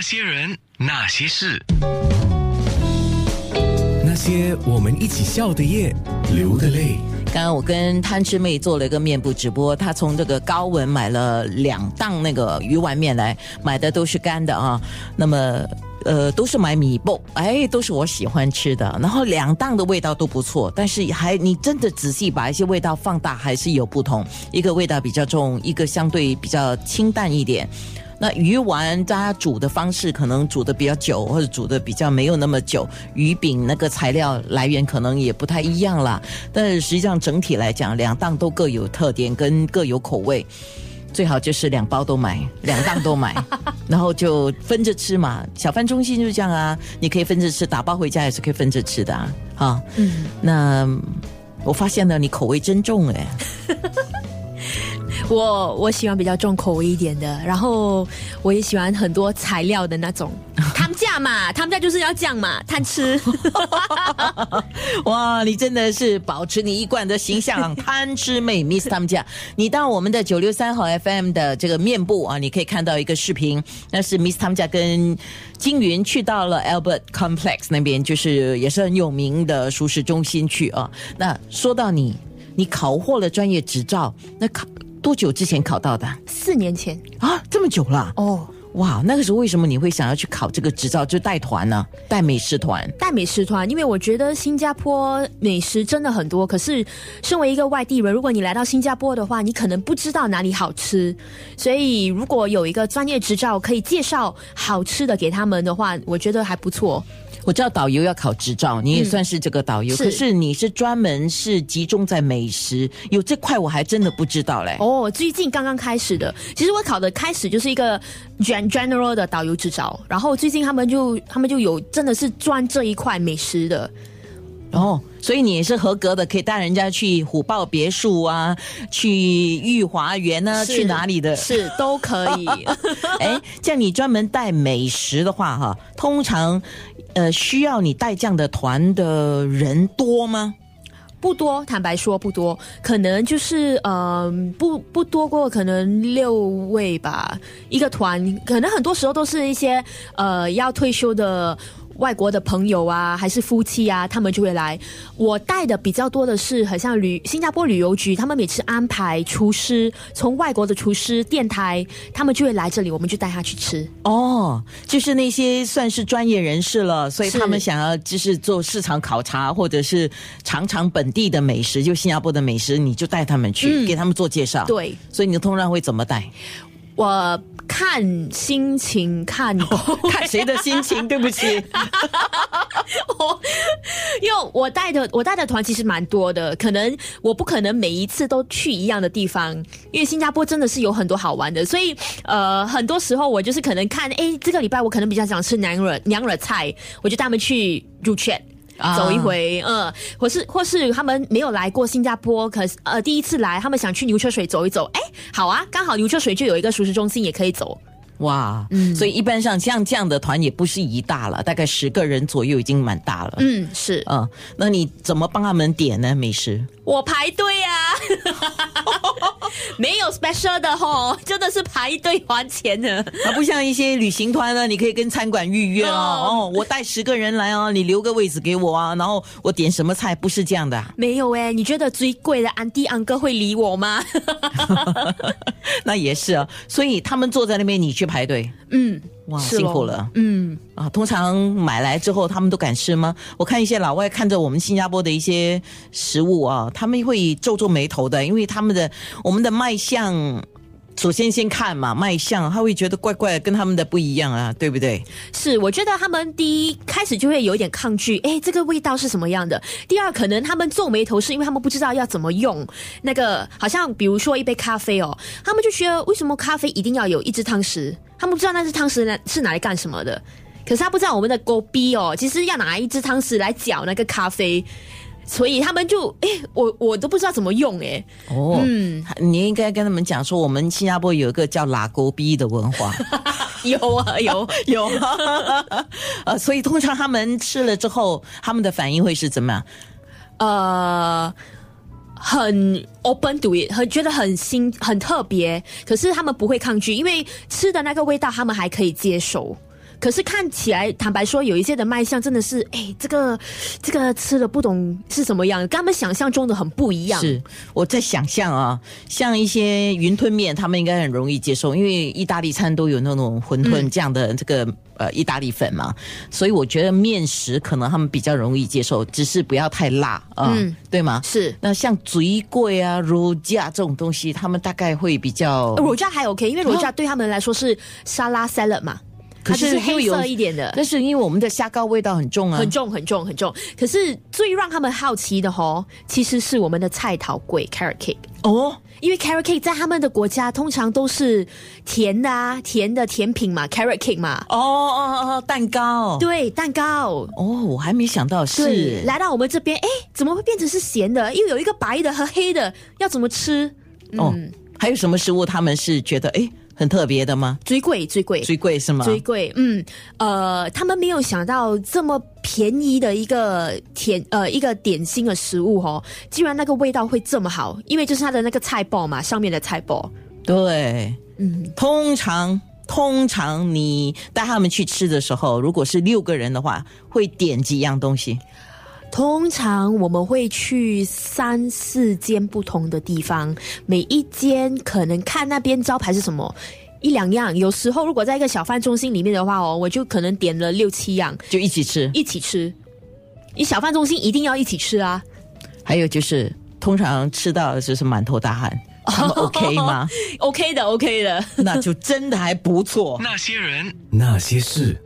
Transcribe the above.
那些人，那些事，那些我们一起笑的夜，流的泪。刚刚我跟贪吃妹做了一个面部直播，她从这个高文买了两档那个鱼丸面来，买的都是干的啊。那么呃，都是买米布，哎，都是我喜欢吃的。然后两档的味道都不错，但是还你真的仔细把一些味道放大，还是有不同。一个味道比较重，一个相对比较清淡一点。那鱼丸大家煮的方式可能煮的比较久，或者煮的比较没有那么久。鱼饼那个材料来源可能也不太一样啦。但是实际上整体来讲，两档都各有特点跟各有口味。最好就是两包都买，两档都买，然后就分着吃嘛。小贩中心就是这样啊，你可以分着吃，打包回家也是可以分着吃的啊。哈，嗯，那我发现了你口味真重哎。我我喜欢比较重口味一点的，然后我也喜欢很多材料的那种。他们家嘛，他们家就是要酱嘛，贪吃。哇，你真的是保持你一贯的形象，贪吃妹 Miss 他们家。你到我们的九六三号 FM 的这个面部啊，你可以看到一个视频，那是 Miss 他们家跟金云去到了 Albert Complex 那边，就是也是很有名的熟食中心去啊。那说到你，你考获了专业执照，那考。多久之前考到的？四年前啊，这么久了哦！哇，那个时候为什么你会想要去考这个执照，就带团呢？带美食团？带美食团，因为我觉得新加坡美食真的很多。可是，身为一个外地人，如果你来到新加坡的话，你可能不知道哪里好吃。所以，如果有一个专业执照可以介绍好吃的给他们的话，我觉得还不错。我知道导游要考执照，你也算是这个导游。可是你是专门是集中在美食，有这块我还真的不知道嘞。哦，最近刚刚开始的。其实我考的开始就是一个 general 的导游执照，然后最近他们就他们就有真的是专这一块美食的。哦，所以你也是合格的，可以带人家去虎豹别墅啊，去御华园呢，去哪里的？是都可以。哎，像你专门带美食的话，哈，通常。呃，需要你带这样的团的人多吗？不多，坦白说不多，可能就是呃，不不多过可能六位吧，一个团，可能很多时候都是一些呃要退休的。外国的朋友啊，还是夫妻啊，他们就会来。我带的比较多的是，很像旅新加坡旅游局，他们每次安排厨师，从外国的厨师、电台，他们就会来这里，我们就带他去吃。哦，就是那些算是专业人士了，所以他们想要就是做市场考察，或者是尝尝本地的美食，就新加坡的美食，你就带他们去，给他们做介绍。对，所以你通常会怎么带？我看心情，看看谁的心情。对不起，我因为我带的我带的团其实蛮多的，可能我不可能每一次都去一样的地方，因为新加坡真的是有很多好玩的，所以呃，很多时候我就是可能看，哎，这个礼拜我可能比较想吃娘惹娘惹菜，我就带他们去入圈。走一回，嗯，或是或是他们没有来过新加坡，可是呃第一次来，他们想去牛车水走一走，哎，好啊，刚好牛车水就有一个熟食中心，也可以走。哇，嗯，所以一般上像这样的团也不是一大了，大概十个人左右已经蛮大了。嗯，是，嗯，那你怎么帮他们点呢？美食？我排队啊，没有 special 的吼，真的是排队还钱的。啊，不像一些旅行团呢，你可以跟餐馆预约哦。哦，我带十个人来哦，你留个位置给我啊，然后我点什么菜，不是这样的。没有哎，你觉得最贵的安迪安哥会理我吗？那也是啊，所以他们坐在那边，你去排队。嗯。哇，辛苦了。嗯啊，通常买来之后，他们都敢吃吗？我看一些老外看着我们新加坡的一些食物啊，他们会皱皱眉头的，因为他们的我们的卖相。首先先看嘛，卖相他会觉得怪怪的，跟他们的不一样啊，对不对？是，我觉得他们第一开始就会有点抗拒，哎，这个味道是什么样的？第二，可能他们皱眉头是因为他们不知道要怎么用那个，好像比如说一杯咖啡哦，他们就觉得为什么咖啡一定要有一只汤匙？他们不知道那只汤匙呢是拿来干什么的，可是他不知道我们的狗逼哦，其实要拿一只汤匙来搅那个咖啡。所以他们就哎，我我都不知道怎么用哎。哦，嗯，你应该跟他们讲说，我们新加坡有一个叫拉勾逼的文化。有啊，有有。呃，所以通常他们吃了之后，他们的反应会是怎么样？呃，很 open to it，很觉得很新，很特别。可是他们不会抗拒，因为吃的那个味道他们还可以接受。可是看起来，坦白说，有一些的卖相真的是，哎，这个这个吃了不懂是什么样，跟他们想象中的很不一样。是我在想象啊，像一些云吞面，他们应该很容易接受，因为意大利餐都有那种馄饨这样的这个、呃意大利粉嘛，所以我觉得面食可能他们比较容易接受，只是不要太辣啊，嗯对吗？是。那像嘴贵啊、肉架这种东西，他们大概会比较。乳酱还 OK，因为乳酱对他们来说是沙拉 salad 嘛，可它是是黑色一点的，但是因为我们的虾膏味道很重啊，很重很重很重。可是最让他们好奇的吼，其实是我们的菜桃粿 carrot cake。哦。因为 carrot cake 在他们的国家通常都是甜的啊，甜的甜品嘛，carrot cake 嘛，哦哦哦，蛋糕。对，蛋糕。哦，我还没想到是，来到我们这边，哎，怎么会变成是咸的？又有一个白的和黑的，要怎么吃？哦嗯，还有什么食物他们是觉得哎很特别的吗？最贵最贵最贵是吗？最贵，嗯，呃，他们没有想到这么便宜的一个甜呃一个点心的食物哦，居然那个味道会这么好，因为就是它的那个菜包嘛，上面的菜包，对，嗯，通常通常你带他们去吃的时候，如果是六个人的话，会点几样东西？通常我们会去三四间不同的地方，每一间可能看那边招牌是什么。一两样，有时候如果在一个小贩中心里面的话哦，我就可能点了六七样就一起吃。一起吃。你小贩中心一定要一起吃啊！还有就是，通常吃到的就是满头大汗，他们 OK 吗？OK 的，OK 的。那就真的还不错。那些人，那些事。